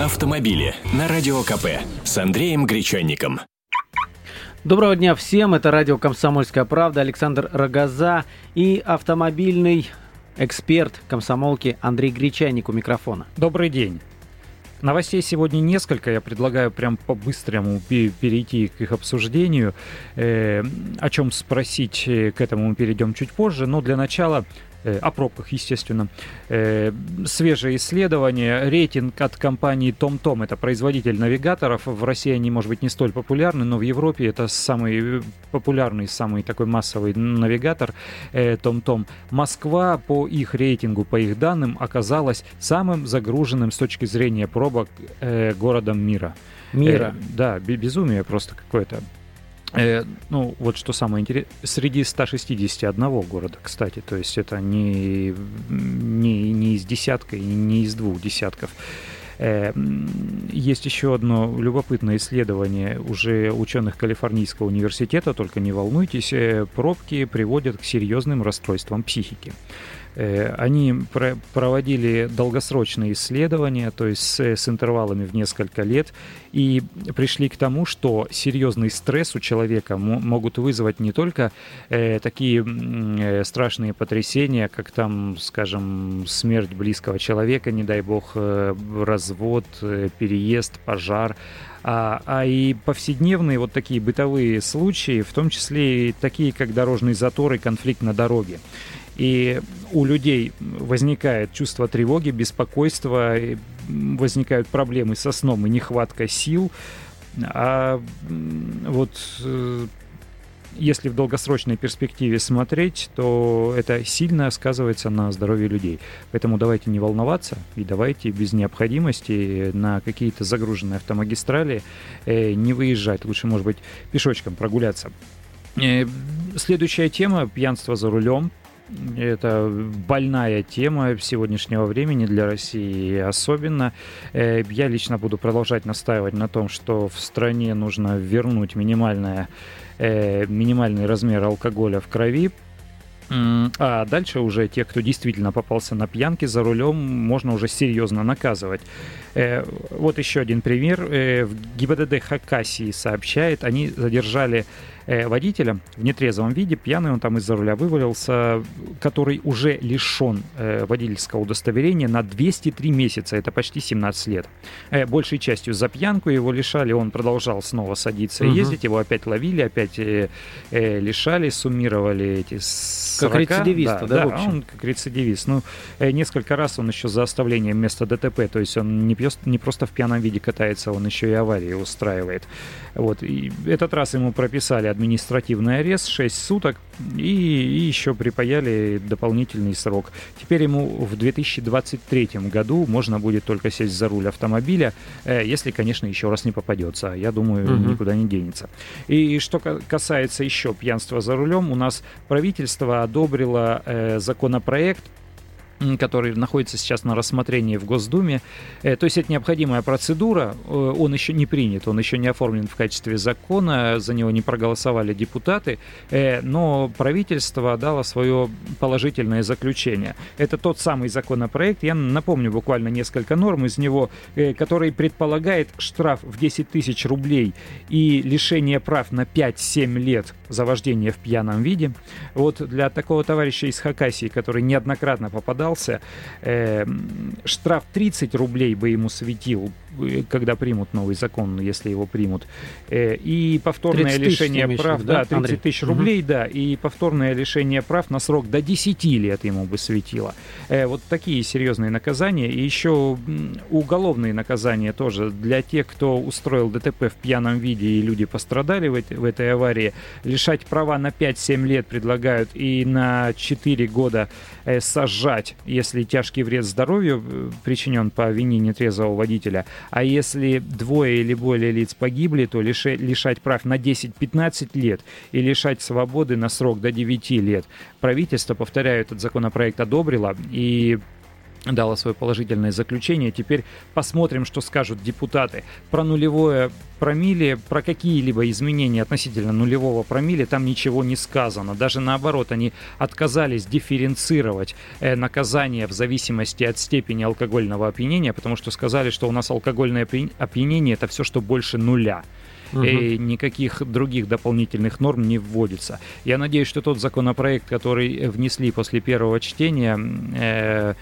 автомобили на Радио КП с Андреем Гречанником. Доброго дня всем, это радио «Комсомольская правда», Александр Рогоза и автомобильный эксперт комсомолки Андрей Гречанник у микрофона. Добрый день. Новостей сегодня несколько. Я предлагаю прям по-быстрому перейти к их обсуждению. Э, о чем спросить, э, к этому мы перейдем чуть позже. Но для начала о пробках, естественно. Э, свежее исследование, рейтинг от компании TomTom, это производитель навигаторов. В России они, может быть, не столь популярны, но в Европе это самый популярный, самый такой массовый навигатор TomTom. Э, Москва по их рейтингу, по их данным, оказалась самым загруженным с точки зрения пробок городом мира. Мира. да, безумие просто какое-то. Э, ну, вот что самое интересное, среди 161 города, кстати, то есть это не, не, не из десятка и не из двух десятков. Э, есть еще одно любопытное исследование уже ученых Калифорнийского университета, только не волнуйтесь, э, пробки приводят к серьезным расстройствам психики. Э, они проводили долгосрочные исследования, то есть с, с интервалами в несколько лет, и пришли к тому, что серьезный стресс у человека могут вызвать не только э, такие э, страшные потрясения, как там, скажем, смерть близкого человека, не дай бог, э, развод, э, переезд, пожар, а, а и повседневные вот такие бытовые случаи, в том числе и такие, как дорожный затор и конфликт на дороге. И у людей возникает чувство тревоги, беспокойства, возникают проблемы со сном и нехватка сил. А вот э, если в долгосрочной перспективе смотреть, то это сильно сказывается на здоровье людей. Поэтому давайте не волноваться и давайте без необходимости на какие-то загруженные автомагистрали э, не выезжать. Лучше, может быть, пешочком прогуляться. Э, следующая тема – пьянство за рулем. Это больная тема сегодняшнего времени для России особенно. Э, я лично буду продолжать настаивать на том, что в стране нужно вернуть минимальное, э, минимальный размер алкоголя в крови, а дальше уже те, кто действительно попался на пьянке за рулем, можно уже серьезно наказывать. Э, вот еще один пример. В ГИБДД Хакасии сообщает, они задержали э, водителя в нетрезвом виде, пьяный он там из-за руля вывалился, который уже лишен э, водительского удостоверения на 203 месяца, это почти 17 лет. Э, большей частью за пьянку его лишали, он продолжал снова садиться и ездить, его опять ловили, опять э, э, лишали, суммировали эти 40. Как рецидивист, да, да, да он как рецидивист. Ну, э, несколько раз он еще за оставлением места ДТП, то есть он не, пьет, не просто в пьяном виде катается, он еще и аварии устраивает. Вот, и этот раз ему прописали административный арест 6 суток и, и еще припаяли дополнительный срок. Теперь ему в 2023 году можно будет только сесть за руль автомобиля, э, если, конечно, еще раз не попадется. Я думаю, угу. никуда не денется. И что касается еще пьянства за рулем, у нас правительство одобрило э, законопроект который находится сейчас на рассмотрении в Госдуме. Э, то есть это необходимая процедура, э, он еще не принят, он еще не оформлен в качестве закона, за него не проголосовали депутаты, э, но правительство дало свое положительное заключение. Это тот самый законопроект, я напомню буквально несколько норм из него, который предполагает штраф в 10 тысяч рублей и лишение прав на 5-7 лет за вождение в пьяном виде. Вот для такого товарища из Хакасии, который неоднократно попадал собрался, э, штраф 30 рублей бы ему светил, когда примут новый закон, если его примут. Э, и повторное лишение прав, да, 30 тысяч рублей, угу. да, и повторное лишение прав на срок до 10 лет ему бы светило. Э, вот такие серьезные наказания. И еще уголовные наказания тоже для тех, кто устроил ДТП в пьяном виде и люди пострадали в, этой, в этой аварии. Лишать права на 5-7 лет предлагают и на 4 года э, сажать если тяжкий вред здоровью э, причинен по вине нетрезвого водителя, а если двое или более лиц погибли, то лишать прав на 10-15 лет и лишать свободы на срок до 9 лет. Правительство, повторяю, этот законопроект одобрило, и дала свое положительное заключение. Теперь посмотрим, что скажут депутаты. Про нулевое промилле, про какие-либо изменения относительно нулевого промилле там ничего не сказано. Даже наоборот, они отказались дифференцировать э, наказание в зависимости от степени алкогольного опьянения, потому что сказали, что у нас алкогольное опьянение это все, что больше нуля. Угу. И никаких других дополнительных норм не вводится. Я надеюсь, что тот законопроект, который внесли после первого чтения, э,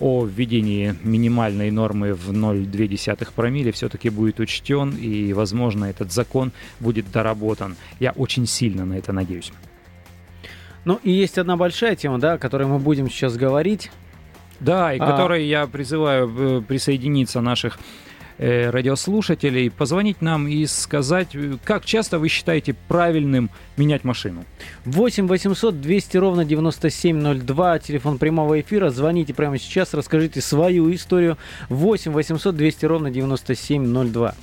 о введении минимальной нормы в 0,2 промилле все-таки будет учтен, и, возможно, этот закон будет доработан. Я очень сильно на это надеюсь. Ну и есть одна большая тема, да, о которой мы будем сейчас говорить. Да, и а... которой я призываю э, присоединиться наших радиослушателей, позвонить нам и сказать, э, как часто вы считаете правильным менять машину. 8 800 200 ровно 9702, телефон прямого эфира. Звоните прямо сейчас, расскажите свою историю. 8 800 200 ровно 9702.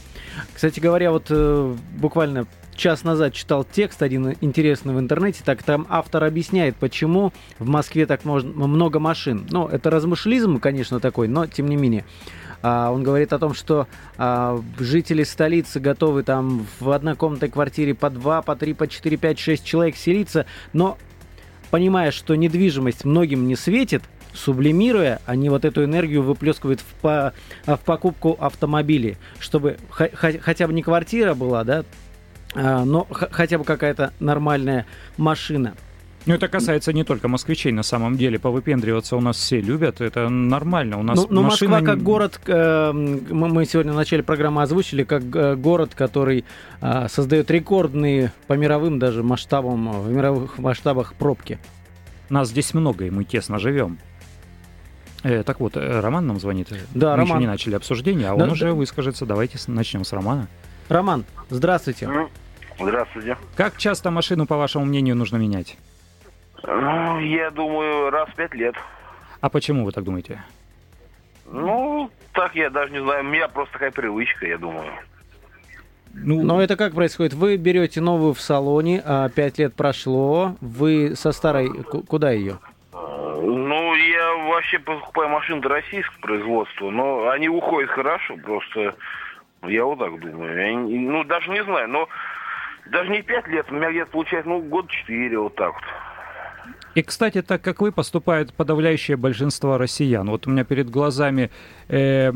Кстати говоря, вот э, буквально час назад читал текст один интересный в интернете, так там автор объясняет, почему в Москве так много машин. Ну, это размышлизм, конечно, такой, но тем не менее. А, он говорит о том, что а, жители столицы готовы там в однокомнатной квартире по 2, по 3, по 4, 5, 6 человек селиться, но понимая, что недвижимость многим не светит, сублимируя, они вот эту энергию выплескивают в, по, в покупку автомобилей, чтобы хотя бы не квартира была, да, а, но хотя бы какая-то нормальная машина. Ну, это касается не только москвичей, на самом деле. Повыпендриваться у нас все любят, это нормально. У нас ну, но машина... Москва как город, э, мы сегодня в начале программы озвучили, как э, город, который э, создает рекордные по мировым даже масштабам, в мировых масштабах пробки. Нас здесь много, и мы тесно живем. Э, так вот, э, Роман нам звонит. Да, мы Роман. еще не начали обсуждение, а да, он да. уже выскажется. Давайте начнем с Романа. Роман, здравствуйте. Здравствуйте. Как часто машину, по вашему мнению, нужно менять? Ну, я думаю, раз в пять лет. А почему вы так думаете? Ну, так я даже не знаю. У меня просто такая привычка, я думаю. Ну, Но это как происходит? Вы берете новую в салоне, а пять лет прошло, вы со старой куда ее? Ну, я вообще покупаю машины российского производства, но они уходят хорошо, просто я вот так думаю. Я, ну, даже не знаю, но даже не пять лет, у меня где-то получается, ну, год четыре, вот так вот. И, кстати, так как вы, поступает подавляющее большинство россиян. Вот у меня перед глазами э,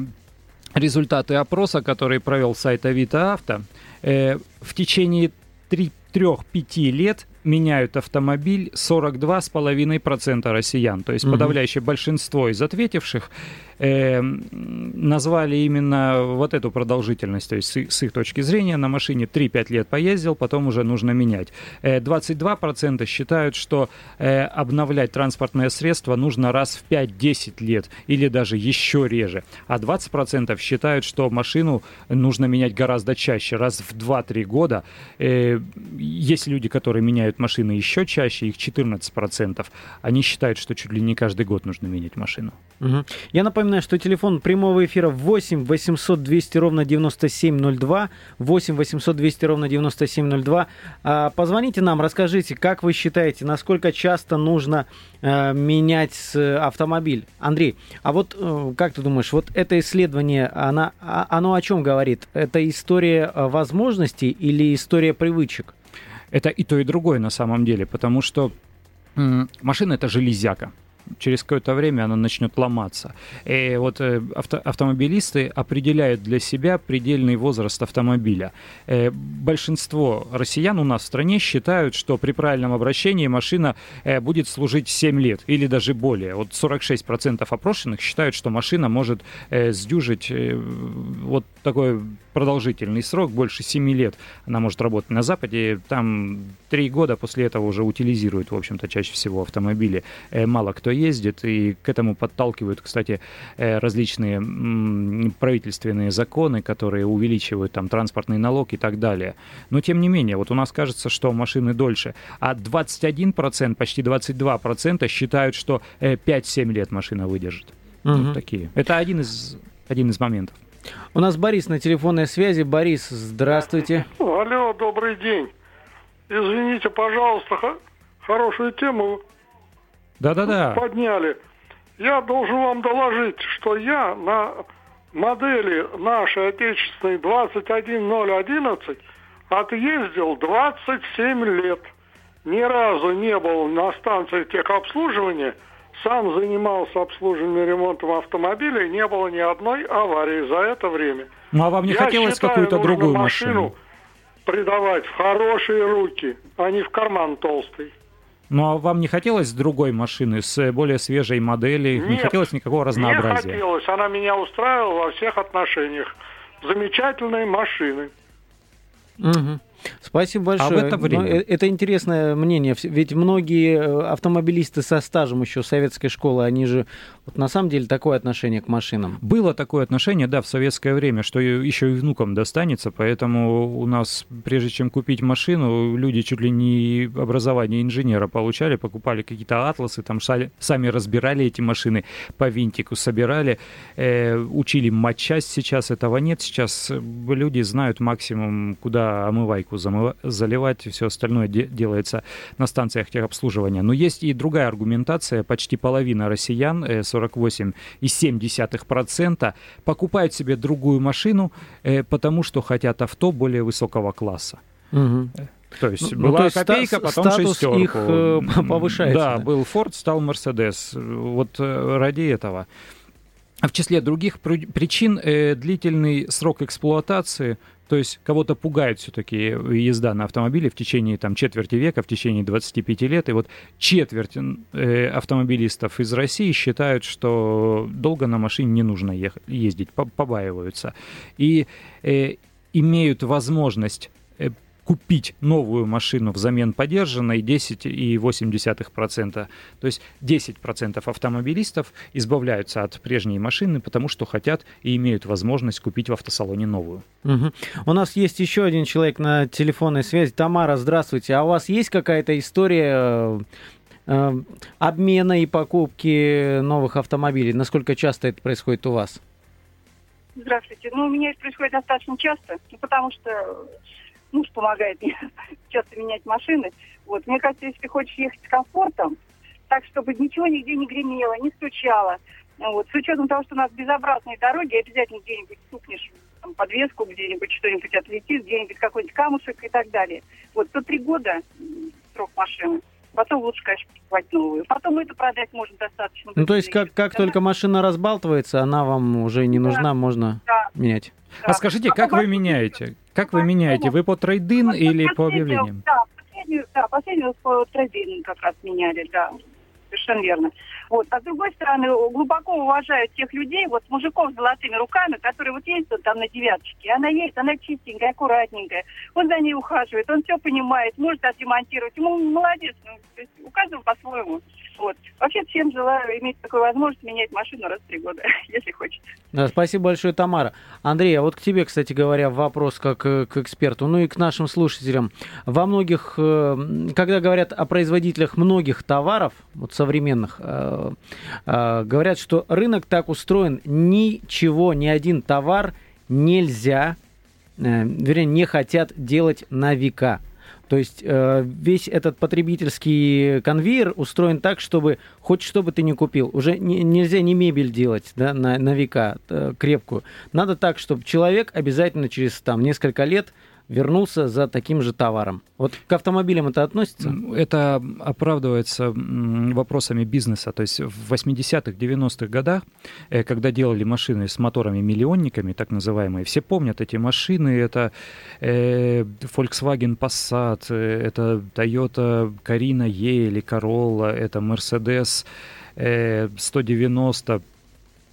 результаты опроса, который провел сайт Авито Авто. Э, в течение 3-5 лет меняют автомобиль 42,5% россиян. То есть угу. подавляющее большинство из ответивших э, назвали именно вот эту продолжительность, то есть с, с их точки зрения на машине 3-5 лет поездил, потом уже нужно менять. Э, 22% считают, что э, обновлять транспортное средство нужно раз в 5-10 лет или даже еще реже, а 20% считают, что машину нужно менять гораздо чаще, раз в 2-3 года. Э, есть люди, которые меняют машины еще чаще, их 14%. Они считают, что чуть ли не каждый год нужно менять машину. Угу. Я напоминаю, что телефон прямого эфира 8 800 200 ровно 9702. 8 800 200 ровно 9702. А, позвоните нам, расскажите, как вы считаете, насколько часто нужно а, менять автомобиль? Андрей, а вот а, как ты думаешь, вот это исследование, она, а, оно о чем говорит? Это история возможностей или история привычек? Это и то, и другое на самом деле, потому что машина это железяка через какое-то время она начнет ломаться. И вот э, авто, автомобилисты определяют для себя предельный возраст автомобиля. Э, большинство россиян у нас в стране считают, что при правильном обращении машина э, будет служить 7 лет или даже более. Вот 46% опрошенных считают, что машина может сдюжить вот такой продолжительный срок, больше 7 лет она может работать на Западе. Там 3 года после этого уже утилизируют, в общем-то, чаще всего автомобили. Мало кто ездит, и к этому подталкивают, кстати, э, различные правительственные законы, которые увеличивают там транспортный налог и так далее. Но тем не менее, вот у нас кажется, что машины дольше, а 21%, почти 22% считают, что 5-7 э, лет машина выдержит. Угу. Вот такие. Это один из, один из моментов. У нас Борис на телефонной связи. Борис, здравствуйте. Алло, добрый день. Извините, пожалуйста, хорошую тему да-да-да. Подняли. я должен вам доложить, что я на модели нашей отечественной 21011 отъездил 27 лет. Ни разу не был на станции техобслуживания, сам занимался обслуживанием и ремонтом автомобилей, не было ни одной аварии за это время. Ну а вам не Я хотелось считаю, какую-то другую машину? придавать в хорошие руки, а не в карман толстый. Ну а вам не хотелось другой машины с э, более свежей модели? не Нет, хотелось никакого Не разнообразия? хотелось, она меня устраивала во всех отношениях. Замечательные машины. Мгм. Спасибо большое. А в это время? Ну, э, Это интересное мнение. Ведь многие э, автомобилисты со стажем еще советской школы, они же вот на самом деле такое отношение к машинам. Было такое отношение, да, в советское время, что еще и внукам достанется, поэтому у нас, прежде чем купить машину, люди чуть ли не образование инженера получали, покупали какие-то атласы, там сами разбирали эти машины, по винтику собирали, э, учили матчасть, сейчас этого нет, сейчас люди знают максимум, куда омывайку замыва- заливать, все остальное де- делается на станциях техобслуживания. Но есть и другая аргументация, почти половина россиян, э, 48,7%, покупают себе другую машину, э, потому что хотят авто более высокого класса. Мгм. То есть Ну, была то есть копейка, потом шестерку. их, э, повышается, Да, да. был Ford, стал Mercedes. Вот э, ради этого. А в числе других при- причин э, длительный срок эксплуатации, то есть кого-то пугает все-таки езда на автомобиле в течение там, четверти века, в течение 25 лет. И вот четверть э, автомобилистов из России считают, что долго на машине не нужно ехать, ездить, по- побаиваются. И э, имеют возможность э, купить новую машину взамен подержанной 10,8%. То есть 10% автомобилистов избавляются от прежней машины, потому что хотят и имеют возможность купить в автосалоне новую. Мгм. У нас есть еще один человек на телефонной связи. Тамара, здравствуйте. А у вас есть какая-то история э, э, обмена и покупки новых автомобилей? Насколько часто это происходит у вас? Здравствуйте. Ну, у меня это происходит достаточно часто, ну, потому что муж помогает мне часто менять машины. Вот. Мне кажется, если ты хочешь ехать с комфортом, так, чтобы ничего нигде не гремело, не стучало, вот, с учетом того, что у нас безобразные дороги, обязательно где-нибудь стукнешь там, подвеску, где-нибудь что-нибудь отлетит, где-нибудь какой-нибудь камушек и так далее. Вот, то три года срок машины. Потом лучше, конечно, покупать новую. Потом это продать можно достаточно. Ну, то есть, как, как Да, только машина разбалтывается, она вам уже не Да. нужна, можно Да. менять. да. А скажите, А как вы меняете? Как вы меняете? Вы по трейдин Вот или по объявлениям? Да, последнюю, да, последнюю по трейдинг как раз меняли, да. Совершенно верно. Вот. А с другой стороны, глубоко уважаю тех людей, вот мужиков с золотыми руками, которые вот ездят там на девяточке. Она едет, она чистенькая, аккуратненькая. Он за ней ухаживает, он все понимает, может отремонтировать. Ему молодец. Ну, то есть у каждого по-своему. Вот. Вообще всем желаю иметь такую возможность менять машину раз в три года, если хочется. Да, спасибо большое, Тамара. Андрей, а вот к тебе, кстати говоря, вопрос как э, к эксперту, ну и к нашим слушателям. Во многих, э, когда говорят о производителях многих товаров, вот современных, э, говорят, что рынок так устроен, ничего, ни один товар нельзя, вернее, не хотят делать на века. То есть э, весь этот потребительский конвейер устроен так, чтобы хоть что бы ты ни купил, уже не- нельзя не мебель делать да, на, на века э, крепкую. Надо так, чтобы человек обязательно через там, несколько лет вернулся за таким же товаром. Вот к автомобилям это относится? Это оправдывается вопросами бизнеса. То есть в 80-х, 90-х годах, э, когда делали машины с моторами-миллионниками, так называемые, все помнят эти машины. Это э, Volkswagen Passat, э, это Toyota Carina E или Corolla, это Mercedes э, 190.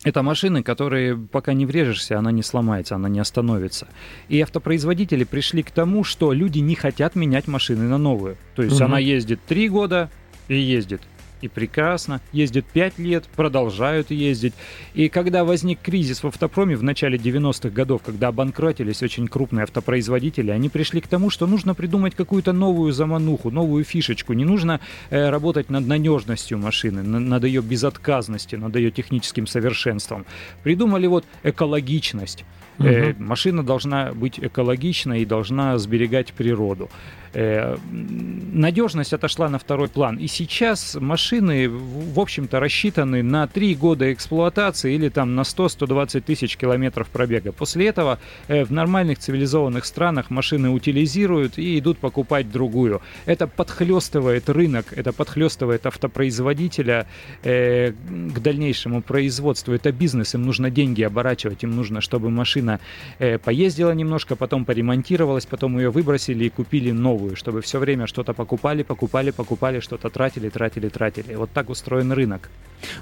Это машины, которые пока не врежешься, она не сломается, она не остановится. И автопроизводители пришли к тому, что люди не хотят менять машины на новую. То есть Мгм. она ездит три года и ездит. И прекрасно. Ездит пять лет, продолжают ездить. И когда возник кризис в автопроме в начале 90-х годов, когда обанкротились очень крупные автопроизводители, они пришли к тому, что нужно придумать какую-то новую замануху, новую фишечку. Не нужно э, работать над надежностью машины, на- над ее безотказностью, над ее техническим совершенством. Придумали вот экологичность. Э, машина должна быть экологичной и должна сберегать природу. Э, надежность отошла на второй план. И сейчас машины, в общем-то, рассчитаны на 3 года эксплуатации или там на 100-120 тысяч километров пробега. После этого э, в нормальных цивилизованных странах машины утилизируют и идут покупать другую. Это подхлестывает рынок, это подхлестывает автопроизводителя к дальнейшему производству. Это бизнес, им нужно деньги оборачивать, им нужно, чтобы машина э, поездила немножко, потом поремонтировалась, потом ее выбросили и купили новую чтобы все время что-то покупали, покупали, покупали, что-то тратили, тратили, тратили. Вот так устроен рынок.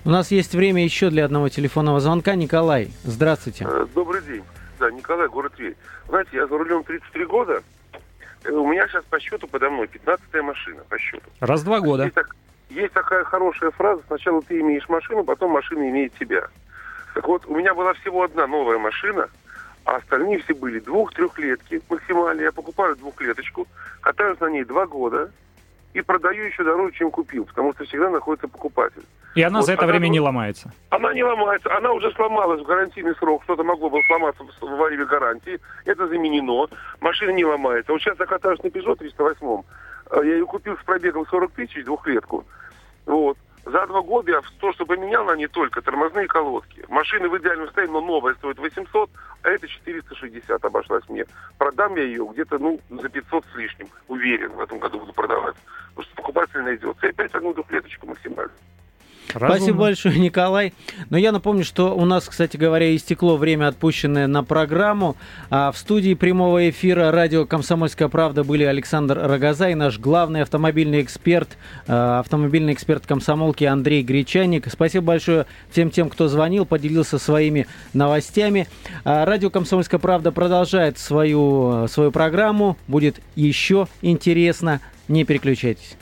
У нас есть время еще для одного телефонного звонка. Николай, здравствуйте. Э, добрый день. Да, Николай, город Тверь. Знаете, я за рулем 33 года. Э, у меня сейчас по счету подо мной 15-я машина по счету. Раз в два года. Есть, так, есть такая хорошая фраза. Сначала ты имеешь машину, потом машина имеет тебя. Так вот, у меня была всего одна новая машина – а остальные все были двух-трехлетки максимально. Я покупаю двухлеточку, катаюсь на ней два года и продаю еще дороже, чем купил, потому что всегда находится покупатель. И она вот, за это она, время не ломается? Она не ломается. Она уже сломалась в гарантийный срок. Что-то могло бы сломаться во время гарантии. Это заменено. Машина не ломается. Вот сейчас я катаюсь на Peugeot 308. Э, я ее купил с пробегом 40 тысяч, двухлетку. Вот. За два года то, что поменял на ней только тормозные колодки. Машина в идеальном состоянии, но новая стоит 800, а это 460 обошлась мне. Продам я ее где-то, ну, за 500 с лишним. Уверен, в этом году буду продавать. Потому что покупатель найдется. И опять одну двухлеточку максимально. Разумно. Спасибо большое, Николай. Но я напомню, что у нас, кстати говоря, истекло время, отпущенное на программу. А в студии прямого эфира радио «Комсомольская правда» были Александр Рогоза и наш главный автомобильный эксперт, а, автомобильный эксперт комсомолки Андрей Гречаник. Спасибо большое всем тем, кто звонил, поделился своими новостями. А, радио «Комсомольская правда» продолжает свою, свою программу. Будет еще интересно. Не переключайтесь.